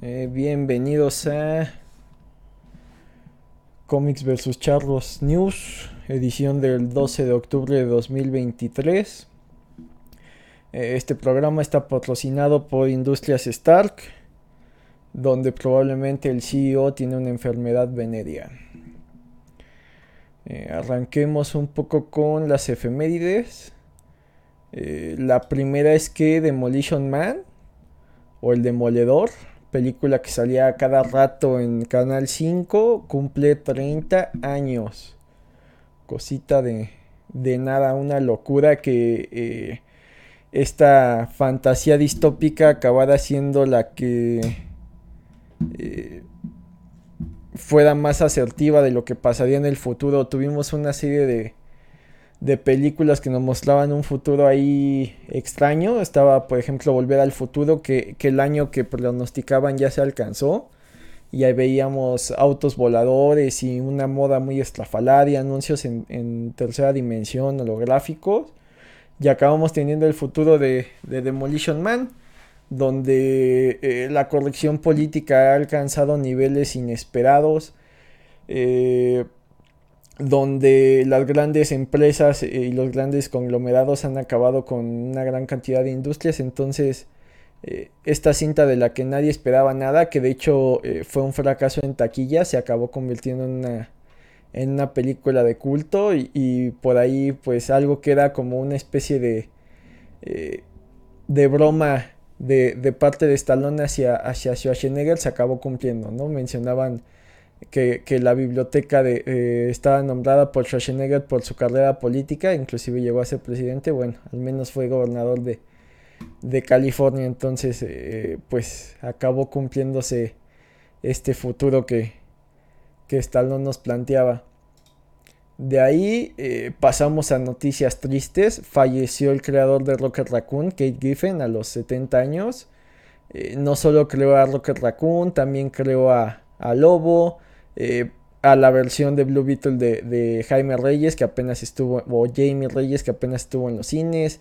Eh, bienvenidos a Comics vs Charlos News, edición del 12 de octubre de 2023. Eh, este programa está patrocinado por Industrias Stark, donde probablemente el CEO tiene una enfermedad venérea. Eh, arranquemos un poco con las efemérides. la primera es que Demolition Man, o el Demoledor, película que salía cada rato en Canal 5, cumple 30 años. Cosita de, de nada, una locura que eh, esta fantasía distópica acabara siendo la que eh, fuera más asertiva de lo que pasaría en el futuro. Tuvimos una serie de de películas que nos mostraban un futuro ahí extraño. Estaba, por ejemplo, Volver al Futuro, que, el año que pronosticaban ya se alcanzó. Y ahí veíamos autos voladores y una moda muy estrafalaria, anuncios en, tercera dimensión, holográficos. Y acabamos teniendo el futuro de, Demolition Man, donde eh, la corrección política ha alcanzado niveles inesperados. Eh, donde las grandes empresas eh, y los grandes conglomerados han acabado con una gran cantidad de industrias. Entonces, eh, esta cinta de la que nadie esperaba nada, que de hecho eh, fue un fracaso en taquilla, se acabó convirtiendo en una, en una película de culto y, por ahí pues algo que era como una especie de, de broma de, de, parte de Stallone hacia, hacia Schwarzenegger se acabó cumpliendo, ¿no? Mencionaban que, la biblioteca de, eh, estaba nombrada por Schwarzenegger por su carrera política, inclusive llegó a ser presidente, bueno, al menos fue gobernador de, California, entonces eh, pues acabó cumpliéndose este futuro que, que nos planteaba. De ahí eh, pasamos a noticias tristes. Falleció el creador de Rocket Raccoon, Kate Giffen, a los 70 años. no solo creó a Rocket Raccoon, también creó a, a Lobo, eh, a la versión de Blue Beetle de, Jaime Reyes, que apenas estuvo, o Jamie Reyes, que apenas estuvo en los cines.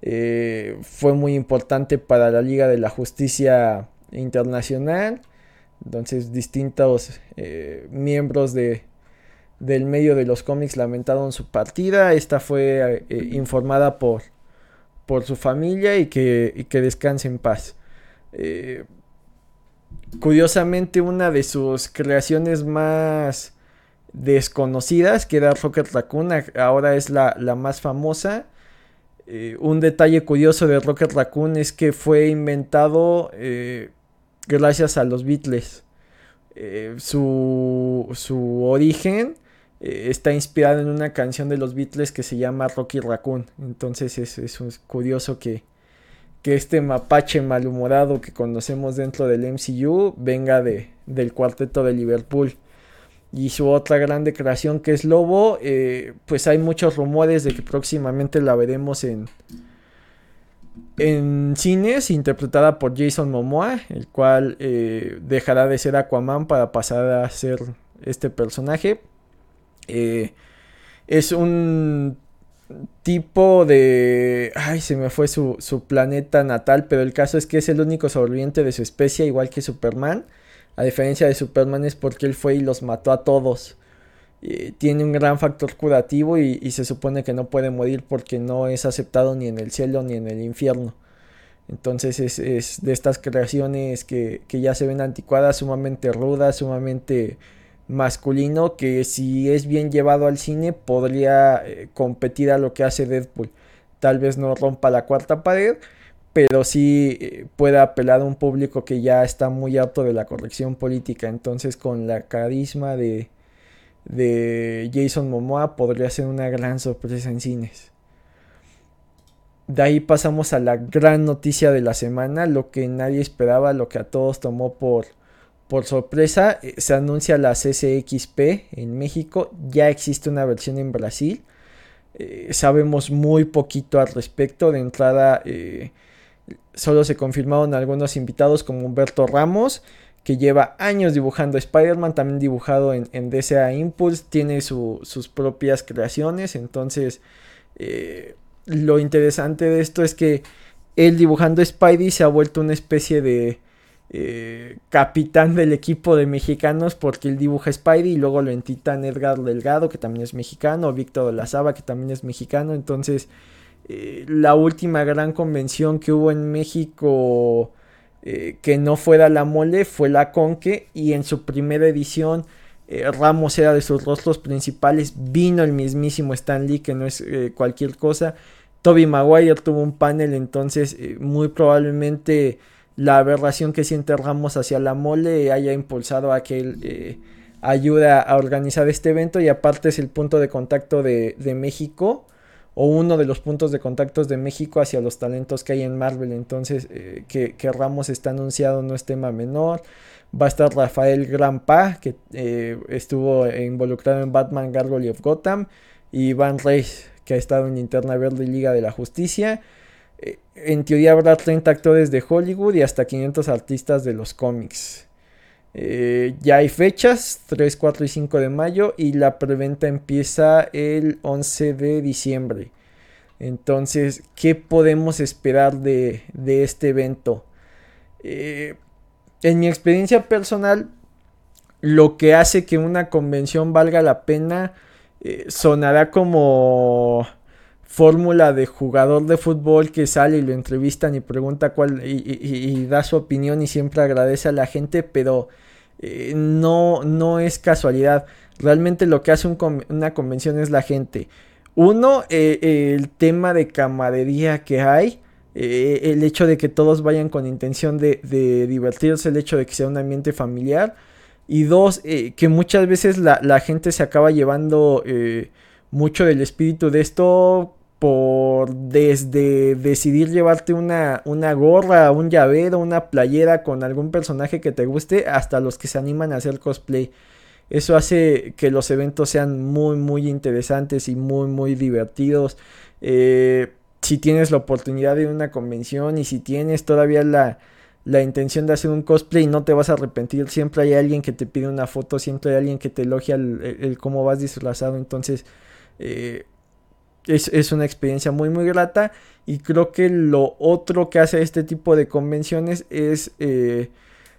Eh, fue muy importante para la Liga de la Justicia Internacional. Entonces, distintos eh, miembros de, del medio de los cómics lamentaron su partida. Esta fue informada por, por su familia y que, y que descanse en paz. Curiosamente, una de sus creaciones más desconocidas, que era Rocket Raccoon, ahora es la, más famosa. Eh, un detalle curioso de Rocket Raccoon es que fue inventado eh, gracias a los Beatles. Eh, su, su, origen está inspirado en una canción de los Beatles que se llama Rocky Raccoon. Entonces es, es curioso que, que este mapache malhumorado que conocemos dentro del MCU venga de, del cuarteto de Liverpool. Y su otra grande creación que es Lobo, eh, pues hay muchos rumores de que próximamente la veremos en, en cines, interpretada por Jason Momoa, el cual eh, dejará de ser Aquaman para pasar a ser este personaje. Eh, es un tipo de... Ay, se me fue su, planeta natal, pero el caso es que es el único sobreviviente de su especie, igual que Superman. A diferencia de Superman es porque él fue y los mató a todos. tiene un gran factor curativo y, se supone que no puede morir porque no es aceptado ni en el cielo ni en el infierno. Entonces es, de estas creaciones que, que ya se ven anticuadas, sumamente rudas, sumamente masculino que si es bien llevado al cine podría eh, competir a lo que hace Deadpool. Tal vez no rompa la cuarta pared, pero sí eh, puede apelar a un público que ya está muy harto de la corrección política. Entonces con la carisma de, de Jason Momoa podría ser una gran sorpresa en cines. De ahí pasamos a la gran noticia de la semana, lo que nadie esperaba, lo que a todos tomó por, por sorpresa, eh, se anuncia la CCXP en México. Ya existe una versión en Brasil. Eh, sabemos muy poquito al respecto. De entrada, eh, solo se confirmaron algunos invitados como Humberto Ramos, que lleva años dibujando Spider-Man, también dibujado en, en DCA Impulse, tiene sus propias creaciones. Entonces, lo interesante de esto es que él dibujando Spidey se ha vuelto una especie de eh, capitán del equipo de mexicanos porque él dibuja Spidey y luego lo entitan Edgar Delgado que también es mexicano, Víctor de la Saba que también es mexicano, entonces eh, la última gran convención que hubo en México eh, que no fuera la mole fue la Conque y en su primera edición Ramos era de sus rostros principales, vino el mismísimo Stan Lee que no es cualquier cosa, Toby Maguire tuvo un panel entonces muy probablemente la aberración que siente Ramos hacia la mole haya impulsado a que él eh, ayude a organizar este evento y aparte es el punto de contacto de, México o uno de los puntos de contacto de México hacia los talentos que hay en Marvel. Entonces, eh, que, Ramos está anunciado no es tema menor. Va a estar Rafael Grampa, que eh, estuvo involucrado en Batman Gargoyle of Gotham. Y Van Reis, que ha estado en Linterna Verde y Liga de la Justicia. Eh, en teoría habrá 30 actores de Hollywood y hasta 500 artistas de los cómics. Eh, ya hay fechas, 3, 4 y 5 de mayo y la preventa empieza el 11 de diciembre. Entonces, ¿qué podemos esperar de, este evento? Eh, en mi experiencia personal, lo que hace que una convención valga la pena sonará como fórmula de jugador de fútbol que sale y lo entrevistan y pregunta cuál y, da su opinión y siempre agradece a la gente, pero eh, no, no es casualidad. Realmente lo que hace una convención es la gente. Uno, eh, el tema de camaradería que hay. Eh, el hecho de que todos vayan con intención de, divertirse, el hecho de que sea un ambiente familiar. Y dos, que muchas veces la, la, gente se acaba llevando mucho del espíritu de esto por desde decidir llevarte una, una gorra, un llavero, una playera con algún personaje que te guste, hasta los que se animan a hacer cosplay. Eso hace que los eventos sean muy, muy interesantes y muy, muy divertidos. Eh, si tienes la oportunidad de una convención y si tienes todavía la, la intención de hacer un cosplay, no te vas a arrepentir. Siempre hay alguien que te pide una foto, siempre hay alguien que te elogia el, cómo vas disfrazado. Entonces, eh, es, una experiencia muy muy grata. Y creo que lo otro que hace este tipo de convenciones es eh,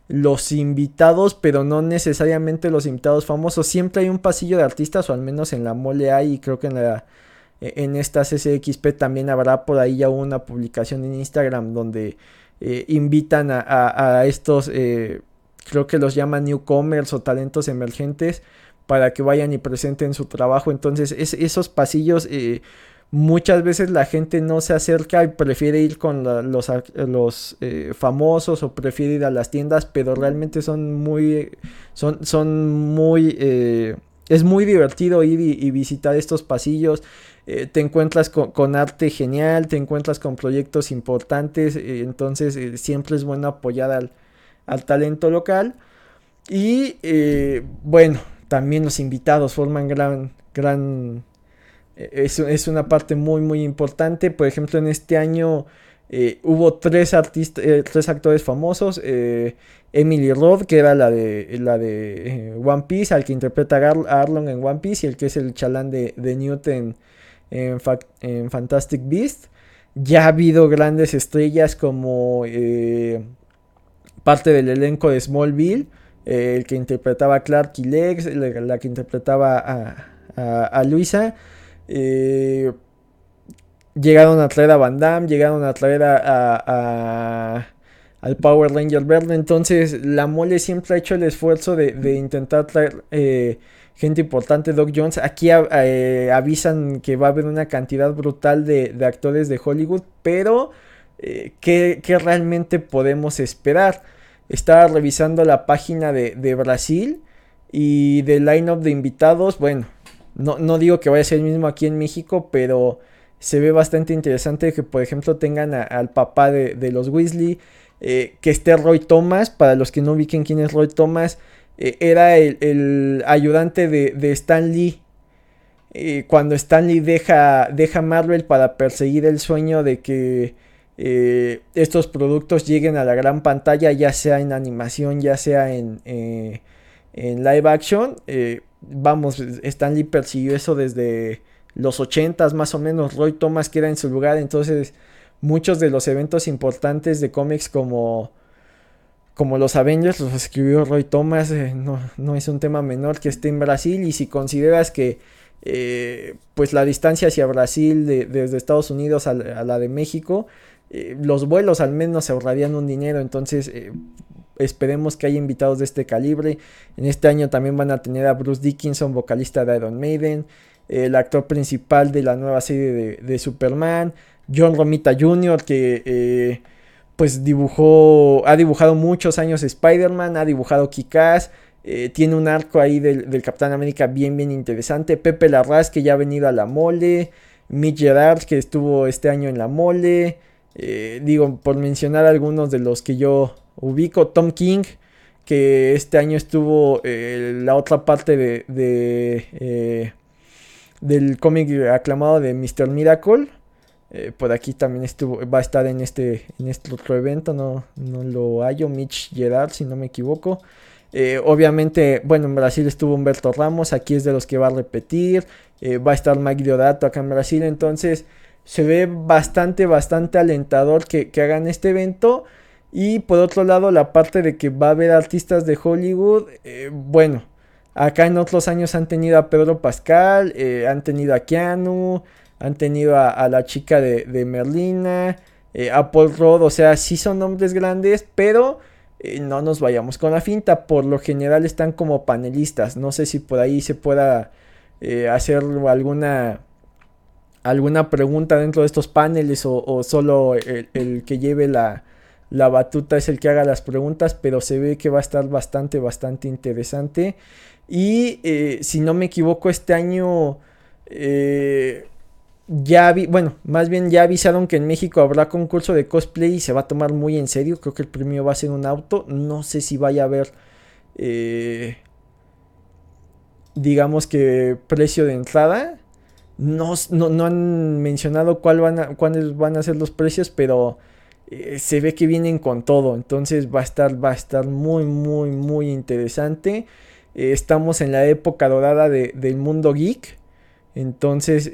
los invitados pero no necesariamente los invitados famosos. Siempre hay un pasillo de artistas o al menos en la mole hay y creo que en la en esta CCXP también habrá por ahí ya una publicación en Instagram donde eh, invitan a, estos eh, creo que los llaman newcomers o talentos emergentes para que vayan y presenten su trabajo. Entonces, esos pasillos, eh, muchas veces la gente no se acerca y prefiere ir con los, los eh, famosos o prefiere ir a las tiendas, pero realmente son muy, son, son muy, eh, es muy divertido ir y, visitar estos pasillos. te encuentras con, arte genial, te encuentras con proyectos importantes, entonces siempre es bueno apoyar al, al talento local. Y bueno, también los invitados forman gran, gran, eh, es, una parte muy, muy importante. Por ejemplo, en este año eh, hubo tres artistas, eh, tres actores famosos. Emily Roth, que era la de, la de One Piece, al que interpreta a Arlong en One Piece, y el que es el chalán de, de Newton en, en, Fantastic Beast. Ya ha habido grandes estrellas como parte del elenco de Smallville el que interpretaba a Clark y Lex, la, que interpretaba a, Luisa. Eh, llegaron a traer a Van Damme, llegaron a traer a, al Power Ranger verde. Entonces, la mole siempre ha hecho el esfuerzo de, intentar traer eh, gente importante. Doc Jones, aquí eh, avisan que va a haber una cantidad brutal de, actores de Hollywood, pero ¿qué, ¿qué, realmente podemos esperar? Estaba revisando la página de, Brasil y del line-up de invitados. Bueno, no, digo que vaya a ser el mismo aquí en México, pero se ve bastante interesante que, por ejemplo, tengan al papá de, los Weasley. Eh, que esté Roy Thomas, para los que no ubiquen quién es Roy Thomas, eh, era el, ayudante de, Stan Lee. Eh, cuando Stan Lee deja, deja Marvel para perseguir el sueño de que eh, estos productos lleguen a la gran pantalla, ya sea en animación, ya sea en, eh, en live action. Eh, vamos, Stanley persiguió eso desde los 80 más o menos. Roy Thomas queda en su lugar, entonces muchos de los eventos importantes de cómics como como los Avengers, los escribió Roy Thomas, eh, no, no, es un tema menor que esté en Brasil y si consideras que eh, pues la distancia hacia Brasil desde Estados Unidos a, la de México, eh, los vuelos al menos se ahorrarían un dinero, entonces esperemos que haya invitados de este calibre. En este año también van a tener a Bruce Dickinson, vocalista de Iron Maiden, el actor principal de la nueva serie de, de Superman, John Romita Jr., que pues dibujó, ha dibujado muchos años Spider-Man, ha dibujado Kikaz, eh, tiene un arco ahí del, Capitán América bien, bien interesante. Pepe Larraz, que ya ha venido a la mole. Mitch Gerard, que estuvo este año en la mole. Eh, digo, por mencionar algunos de los que yo ubico. Tom King, que este año estuvo eh, la otra parte de, de del cómic aclamado de Mr. Miracle. Eh, por aquí también estuvo, va a estar en este, en este otro evento, no, no lo hallo, Mitch Gerard, si no me equivoco. Eh, obviamente, bueno, en Brasil estuvo Humberto Ramos, aquí es de los que va a repetir. Eh, va a estar Mike Diodato acá en Brasil, entonces se ve bastante, bastante alentador que, que, hagan este evento. Y por otro lado, la parte de que va a haber artistas de Hollywood, bueno, acá en otros años han tenido a Pedro Pascal, han tenido a Keanu. Han tenido a, la chica de, Merlina, eh, a Paul Rudd, o sea, sí son nombres grandes, pero eh, no nos vayamos con la finta. Por lo general están como panelistas. No sé si por ahí se pueda eh, hacer alguna alguna pregunta dentro de estos paneles o, solo el, que lleve la, la, batuta es el que haga las preguntas, pero se ve que va a estar bastante, bastante interesante. Y si no me equivoco, este año ya vi, bueno, más bien ya avisaron que en México habrá concurso de cosplay y se va a tomar muy en serio. Creo que el premio va a ser un auto. No sé si vaya a haber, eh, digamos que precio de entrada. No, no, han mencionado cuál van a, cuáles van a ser los precios, pero eh, se ve que vienen con todo. Entonces va a estar, va a estar muy, muy, muy interesante. Eh, estamos en la época dorada del mundo geek. Entonces,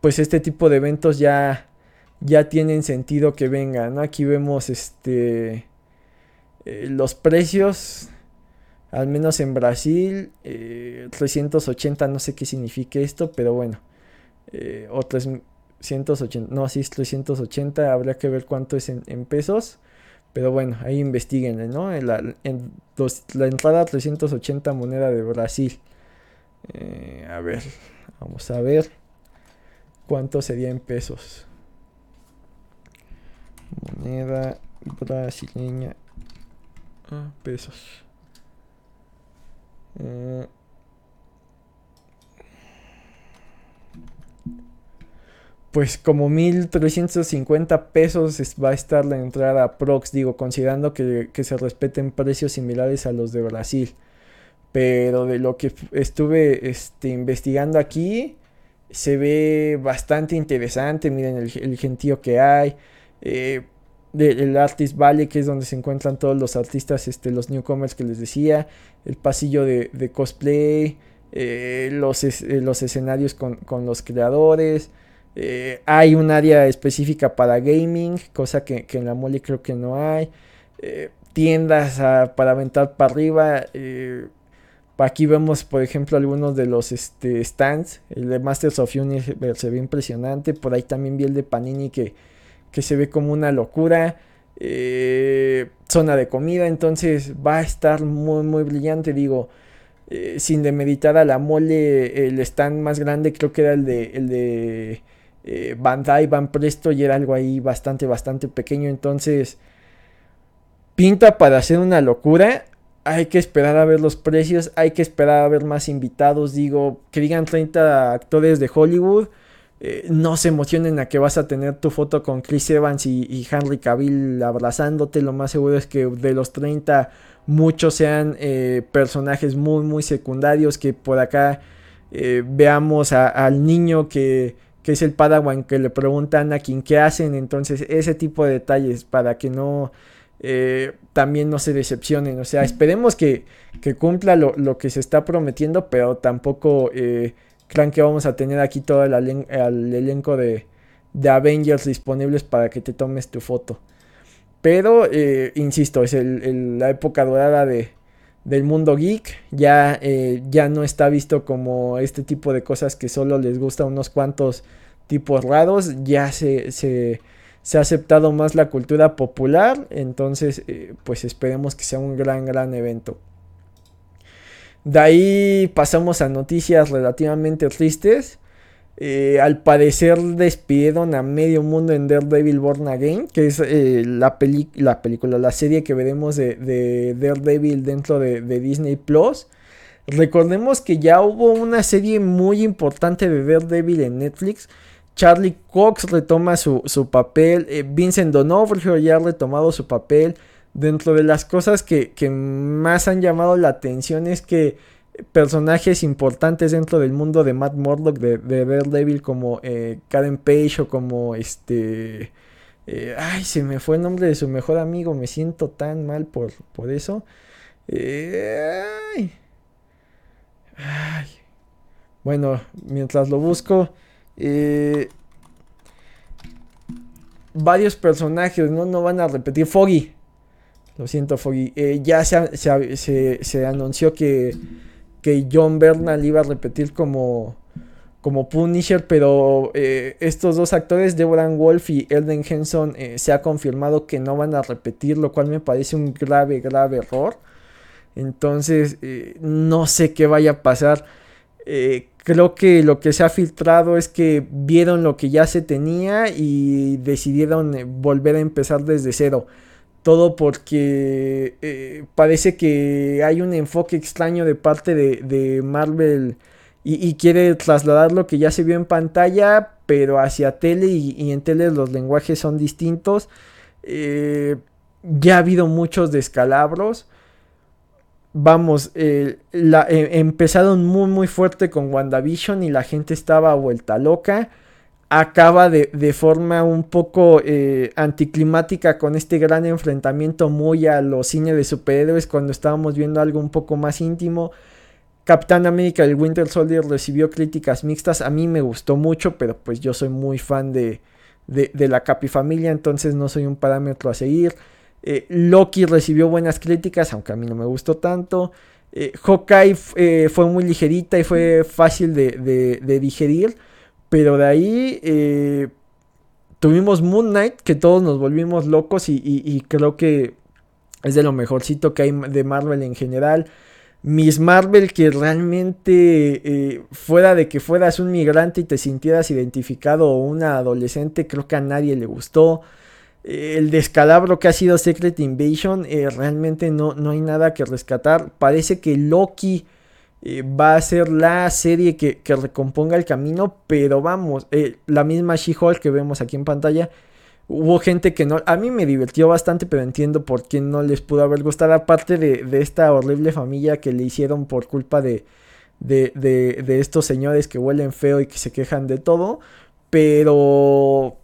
pues este tipo de eventos ya, ya tienen sentido que vengan. Aquí vemos este eh, los precios, al menos en Brasil, 380, eh, no sé qué significa esto, pero bueno, eh, o 380, no, sí es 380, habría que ver cuánto es en, pesos. Pero bueno, ahí investiguen, ¿no? En la, en la entrada 380 moneda de Brasil. a ver, vamos a ver. ¿Cuánto sería en pesos? Moneda brasileña. Ah, pesos. Eh, pues como 1350 pesos va a estar la entrada a Prox, digo, considerando que, que, se respeten precios similares a los de Brasil. Pero de lo que estuve este, investigando aquí, se ve bastante interesante. Miren el, gentío que hay. Eh, el Artist Valley, que es donde se encuentran todos los artistas, este, los newcomers que les decía. El pasillo de, cosplay. Eh, los, eh, los, escenarios con, los creadores. hay un área específica para gaming, cosa que, en la mole creo que no hay. tiendas para aventar para arriba. Aquí vemos, por ejemplo, algunos de los este, stands. El de Masters of Universe se ve impresionante. Por ahí también vi el de Panini que, que se ve como una locura. Eh, zona de comida, entonces va a estar muy, muy brillante. Digo, eh, sin demeditar a la mole, el stand más grande creo que era el de, el de eh, Bandai, Van Presto, y era algo ahí bastante, bastante pequeño. Entonces, pinta para hacer una locura hay que esperar a ver los precios, hay que esperar a ver más invitados, digo, que digan 30 actores de Hollywood, eh, no se emocionen a que vas a tener tu foto con Chris Evans y, Henry Cavill abrazándote, lo más seguro es que de los 30 muchos sean eh, personajes muy muy secundarios, que por acá eh, veamos al niño que, que, es el Padawan que le preguntan a quien qué hacen, entonces ese tipo de detalles para que no eh, también no se decepcionen. O sea, esperemos que, cumpla lo, que se está prometiendo, pero tampoco crean que vamos a tener aquí todo el, elenco de, Avengers disponibles para que te tomes tu foto. Pero, eh, insisto, es la época dorada de, del mundo geek. Ya, eh, ya no está visto como este tipo de cosas que solo les gusta a unos cuantos tipos raros. Ya se, se, ha aceptado más la cultura popular. Entonces, eh, pues esperemos que sea un gran, gran evento. De ahí pasamos a noticias relativamente tristes. Eh, al parecer despidieron a medio mundo en Daredevil Born Again, que es eh, la, la, película, la serie que veremos de, Daredevil dentro de, Disney Plus. Recordemos que ya hubo una serie muy importante de Daredevil en Netflix. Charlie Cox retoma su, papel, eh, Vincent D'Onofrio ya ha retomado su papel. Dentro de las cosas que, que más han llamado la atención es que personajes importantes dentro del mundo de Matt Murdock, de, de Daredevil, como eh, Karen Page o como este... Eh, ay, se me fue el nombre de su mejor amigo, me siento tan mal por, por eso. Eh, ay. Ay. Bueno, mientras lo busco, varios personajes, ¿no? No van a repetir. Foggy. Lo siento, Foggy. ya se, anunció que John Bernal iba a repetir como, Punisher, pero eh, estos dos actores, Deborah Wolf y Elden Henson, eh, se ha confirmado que no van a repetir, lo cual me parece un grave, grave error. Entonces, eh, no sé qué vaya a pasar. creo que lo que se ha filtrado es que vieron lo que ya se tenía y decidieron volver a empezar desde cero. Todo porque eh, parece que hay un enfoque extraño de parte de, Marvel y, quiere trasladar lo que ya se vio en pantalla, pero hacia tele y, en tele los lenguajes son distintos. Eh, ya ha habido muchos descalabros. Vamos, eh, empezaron muy muy fuerte con WandaVision y la gente estaba vuelta loca acaba de, forma un poco eh, anticlimática con este gran enfrentamiento muy a los cines de superhéroes cuando estábamos viendo algo un poco más íntimo. Capitán América el Winter Soldier recibió críticas mixtas, a mí me gustó mucho, pero pues yo soy muy fan de, de, la Capi familia, entonces no soy un parámetro a seguir. Eh, Loki recibió buenas críticas, aunque a mí no me gustó tanto. Eh, Hawkeye eh, fue muy ligerita y fue fácil de, de digerir. Pero de ahí eh, tuvimos Moon Knight, que todos nos volvimos locos y, creo que es de lo mejorcito que hay de Marvel en general. Miss Marvel que realmente eh, fuera de que fueras un migrante y te sintieras identificado o una adolescente, creo que a nadie le gustó. Eh, el descalabro que ha sido Secret Invasion, realmente no, no hay nada que rescatar. Parece que Loki eh, va a ser la serie que, recomponga el camino, pero vamos, eh, la misma She-Hulk que vemos aquí en pantalla, hubo gente que no, a mí me divirtió bastante, pero entiendo por qué no les pudo haber gustado, aparte de, esta horrible familia que le hicieron por culpa de, de, de, estos señores que huelen feo y que se quejan de todo, pero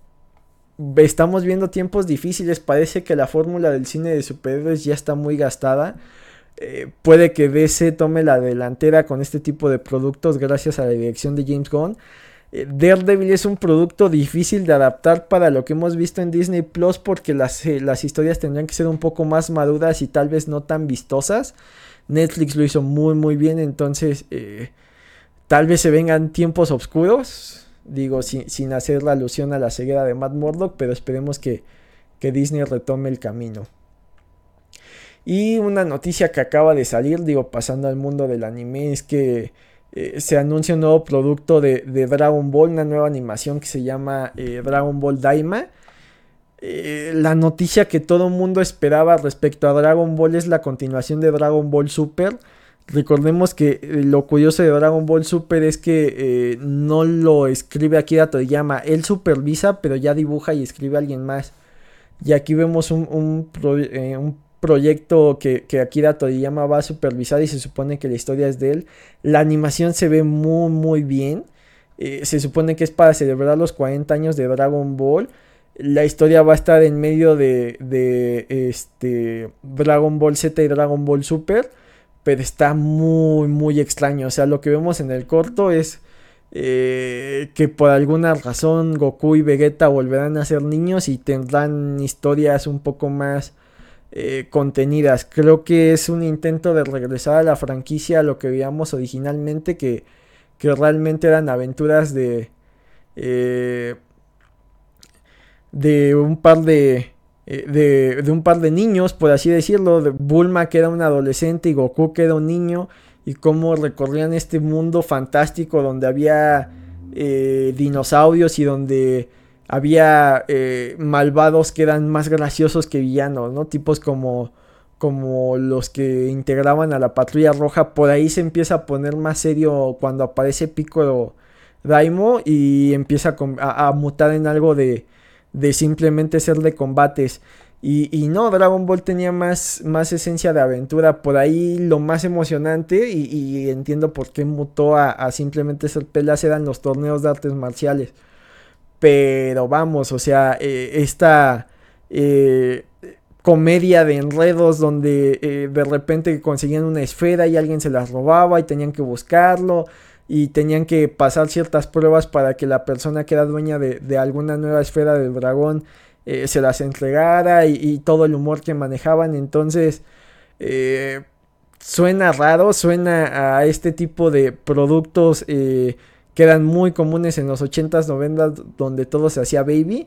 estamos viendo tiempos difíciles, parece que la fórmula del cine de superhéroes ya está muy gastada. Eh, puede que DC tome la delantera con este tipo de productos gracias a la dirección de James Gunn. Eh, Daredevil es un producto difícil de adaptar para lo que hemos visto en Disney Plus porque las, eh, las historias tendrían que ser un poco más maduras y tal vez no tan vistosas. Netflix lo hizo muy muy bien, entonces tal vez se vengan tiempos oscuros. Digo, sin, sin, hacer la alusión a la ceguera de Matt Murdock, pero esperemos que, que Disney retome el camino. Y una noticia que acaba de salir, digo, pasando al mundo del anime, es que eh, se anuncia un nuevo producto de, Dragon Ball, una nueva animación que se llama eh, Dragon Ball Daima. Eh, la noticia que todo mundo esperaba respecto a Dragon Ball es la continuación de Dragon Ball Super. Recordemos que lo curioso de Dragon Ball Super es que no lo escribe Akira Toriyama, él supervisa, pero ya dibuja y escribe a alguien más. Y aquí vemos un, un proyecto que, que Akira Toriyama va a supervisar y se supone que la historia es de él. La animación se ve muy muy bien. Eh, se supone que es para celebrar los 40 años de Dragon Ball. La historia va a estar en medio de, este, Dragon Ball Z y Dragon Ball Super. Pero está muy muy extraño. O sea, lo que vemos en el corto es eh, que por alguna razón Goku y Vegeta volverán a ser niños y tendrán historias un poco más eh, contenidas. Creo que es un intento de regresar a la franquicia a lo que veíamos originalmente, que, que realmente eran aventuras de, eh, de un par de, de, de, un par de niños, por así decirlo. Bulma que era un adolescente y Goku que era un niño y cómo recorrían este mundo fantástico donde había eh, dinosaurios y donde había eh, malvados que eran más graciosos que villanos, ¿no? Tipos como, como los que integraban a la patrulla roja. Por ahí se empieza a poner más serio cuando aparece Piccolo Daimo y empieza a, mutar en algo de, de simplemente ser de combates. Y, no, Dragon Ball tenía más, más esencia de aventura. Por ahí lo más emocionante, y, entiendo por qué mutó a, simplemente ser peleas, eran los torneos de artes marciales. Pero vamos, o sea, eh, esta eh, comedia de enredos donde eh, de repente conseguían una esfera y alguien se las robaba y tenían que buscarlo. Y tenían que pasar ciertas pruebas para que la persona que era dueña de, alguna nueva esfera del dragón se las entregara y, todo el humor que manejaban. Entonces, suena raro, suena a este tipo de productos que eran muy comunes en los 80s, 90s, donde todo se hacía baby.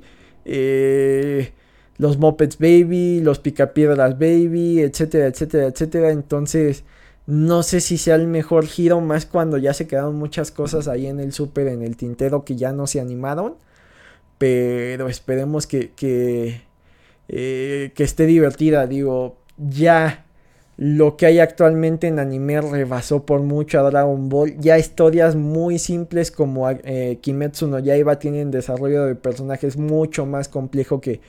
los Muppets Baby, los Picapiedras Baby, etcétera, etcétera, etcétera. Entonces, no sé si sea el mejor giro, más cuando ya se quedaron muchas cosas ahí en el super, en el tintero que ya no se animaron pero esperemos que, que, eh, que esté divertida. Digo, ya lo que hay actualmente en anime rebasó por mucho a Dragon Ball. Ya historias muy simples como eh, Kimetsu no Yaiba tienen desarrollo de personajes mucho más complejo que,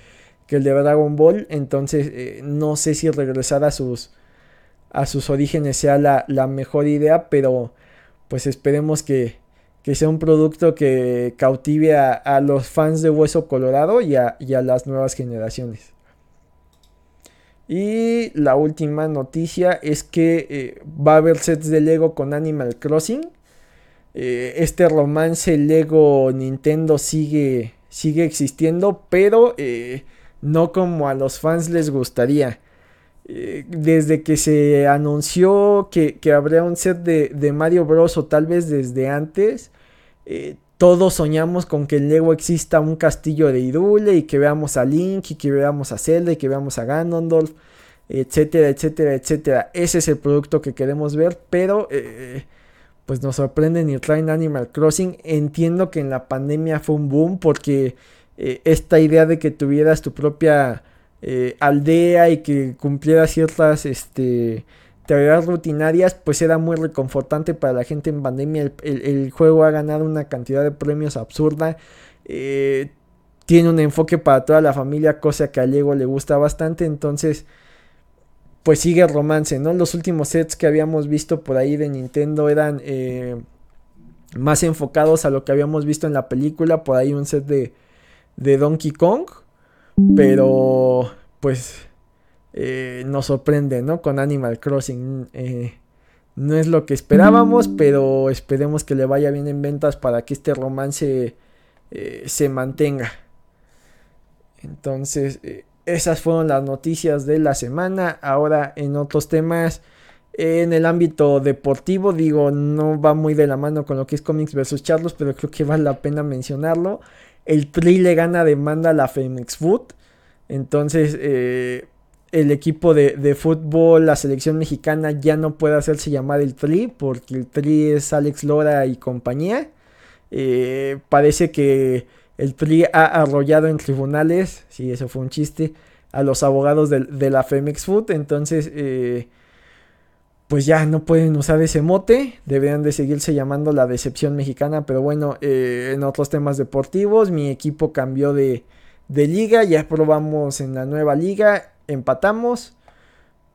que el de Dragon Ball. Entonces eh, no sé si regresar a sus, a sus orígenes sea la, la mejor idea, pero pues esperemos que, que sea un producto que cautive a, los fans de Hueso Colorado y a, las nuevas generaciones. Y la última noticia es que eh, va a haber sets de Lego con Animal Crossing. Eh, este romance Lego Nintendo sigue, sigue existiendo, pero eh, no como a los fans les gustaría. desde que se anunció que, habría un set de, de, Mario Bros. o tal vez desde antes, todos soñamos con que en Lego exista un castillo de Irule y que veamos a Link y que veamos a Zelda y que veamos a Ganondorf, etcétera, etcétera, etcétera. Ese es el producto que queremos ver, pero eh, pues nos sorprenden y traen Animal Crossing. Entiendo que en la pandemia fue un boom porque eh, esta idea de que tuvieras tu propia aldea y que cumplieras ciertas, este, tareas rutinarias, pues era muy reconfortante para la gente en pandemia. El, juego ha ganado una cantidad de premios absurda. Eh, tiene un enfoque para toda la familia, cosa que a Lego le gusta bastante. Entonces, pues sigue el romance, ¿no? Los últimos sets que habíamos visto por ahí de Nintendo eran eh, más enfocados a lo que habíamos visto en la película. Por ahí un set de, de Donkey Kong. Pero, pues eh, nos sorprende, ¿no? Con Animal Crossing. Eh, no es lo que esperábamos, pero esperemos que le vaya bien en ventas para que este romance eh, se mantenga. Entonces, esas fueron las noticias de la semana. Ahora en otros temas, en el ámbito deportivo, digo, no va muy de la mano con lo que es Comics vs. Charlos, pero creo que vale la pena mencionarlo. El Tri le gana demanda a la Femex Food. Entonces, el equipo de, fútbol, la selección mexicana ya no puede hacerse llamar el Tri, porque el Tri es Alex Lora y compañía. Eh, parece que el Tri ha arrollado en tribunales, si eso fue un chiste, a los abogados de, la Femex Food. Entonces, eh, pues ya no pueden usar ese mote, deberían de seguirse llamando la decepción mexicana. Pero bueno, eh, en otros temas deportivos, mi equipo cambió de, de liga, ya probamos en la nueva liga empatamos.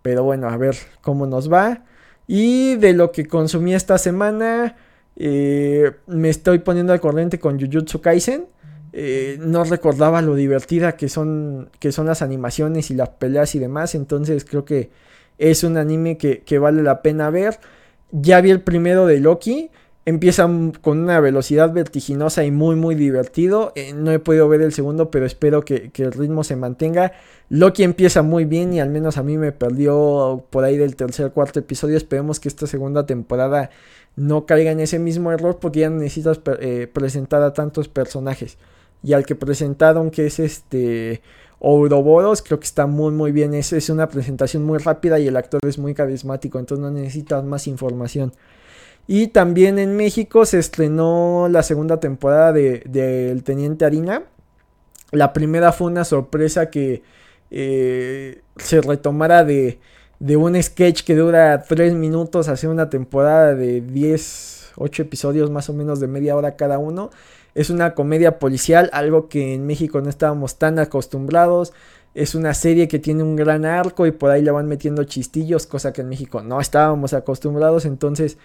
Pero bueno, a ver cómo nos va. Y de lo que consumí esta semana, eh, me estoy poniendo al corriente con Jujutsu Kaisen. Eh, no recordaba lo divertida que son, que son las animaciones y las peleas y demás. Entonces creo que es un anime que, vale la pena ver. Ya vi el primero de Loki. Empieza con una velocidad vertiginosa y muy muy divertido. Eh, no he podido ver el segundo, pero espero que, el ritmo se mantenga. Loki empieza muy bien y al menos a mí me perdió por ahí del tercer cuarto episodio. Esperemos que esta segunda temporada no caiga en ese mismo error porque ya necesitas eh, presentar a tantos personajes. Y al que presentaron que es este Ouroboros, creo que está muy muy bien. Es, es una presentación muy rápida y el actor es muy carismático, entonces no necesitas más información. Y también en México se estrenó la segunda temporada de, El Teniente Harina. La primera fue una sorpresa que eh, se retomara de, de, un sketch que dura 3 minutos hacia una temporada de 10, 8 episodios más o menos de media hora cada uno. Es una comedia policial, algo que en México no estábamos tan acostumbrados. Es una serie que tiene un gran arco y por ahí le van metiendo chistillos, cosa que en México no estábamos acostumbrados. Entonces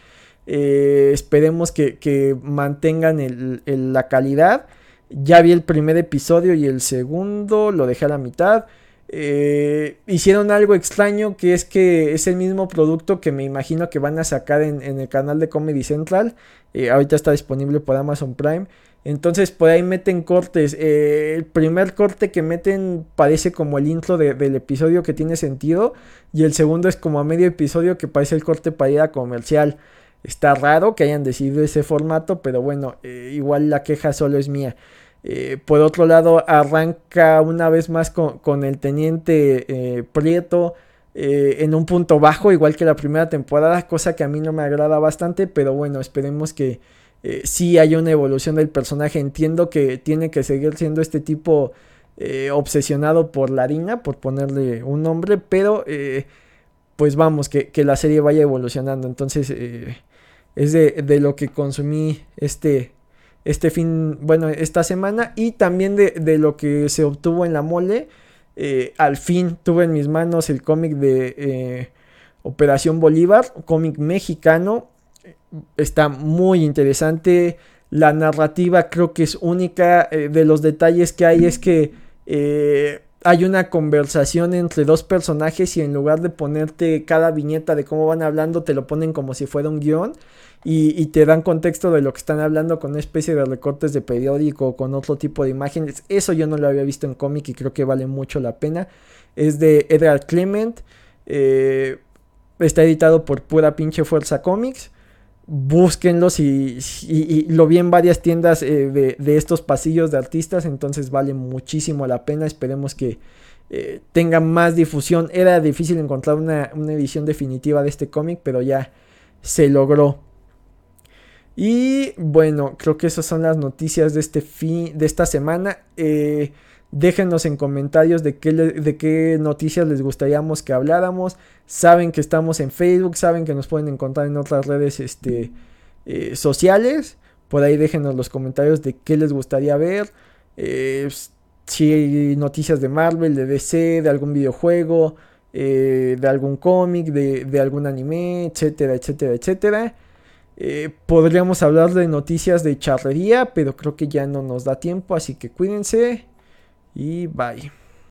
eh, esperemos que, mantengan la calidad. Ya vi el primer episodio y el segundo lo dejé a la mitad. Eh, hicieron algo extraño que es que es el mismo producto que me imagino que van a sacar en, el canal de Comedy Central. Eh, ahorita está disponible por Amazon Prime. Entonces por ahí meten cortes. el primer corte que meten parece como el intro del episodio que tiene sentido. Y el segundo es como a medio episodio que parece el corte para ir a comercial. Está raro que hayan decidido ese formato, pero bueno, eh, igual la queja solo es mía. Eh, por otro lado, arranca una vez más con, el teniente eh, Prieto en un punto bajo, igual que la primera temporada, cosa que a mí no me agrada bastante, pero bueno, esperemos que sí haya una evolución del personaje. Entiendo que tiene que seguir siendo este tipo obsesionado por la harina, por ponerle un nombre, pero pues vamos, que, que, la serie vaya evolucionando. Entonces, es de, lo que consumí este, este fin, bueno, esta semana y también de, lo que se obtuvo en la mole. Eh, al fin tuve en mis manos el cómic de eh, Operación Bolívar, cómic mexicano. Está muy interesante. La narrativa creo que es única. Eh, de los detalles que hay es que hay una conversación entre dos personajes y en lugar de ponerte cada viñeta de cómo van hablando, te lo ponen como si fuera un guion y, te dan contexto de lo que están hablando con una especie de recortes de periódico o con otro tipo de imágenes. Eso yo no lo había visto en cómic y creo que vale mucho la pena. Es de Edgar Clement. Eh, está editado por pura pinche Fuerza Comics. Búsquenlos y, lo vi en varias tiendas eh, de, estos pasillos de artistas. Entonces vale muchísimo la pena. Esperemos que eh, tenga más difusión. Era difícil encontrar una, una edición definitiva de este cómic, pero ya se logró. Y bueno, creo que esas son las noticias de este fin, de esta semana. Eh, déjenos en comentarios de qué, de qué noticias les gustaría que habláramos. Saben que estamos en Facebook, saben que nos pueden encontrar en otras redes este, eh, sociales. Por ahí déjenos los comentarios de qué les gustaría ver. Eh, si hay noticias de Marvel, de DC, de algún videojuego, de algún cómic, de, de algún anime, etcétera, etcétera, etcétera. Eh, podríamos hablar de noticias de charrería, pero creo que ya no nos da tiempo, así que cuídense y bye.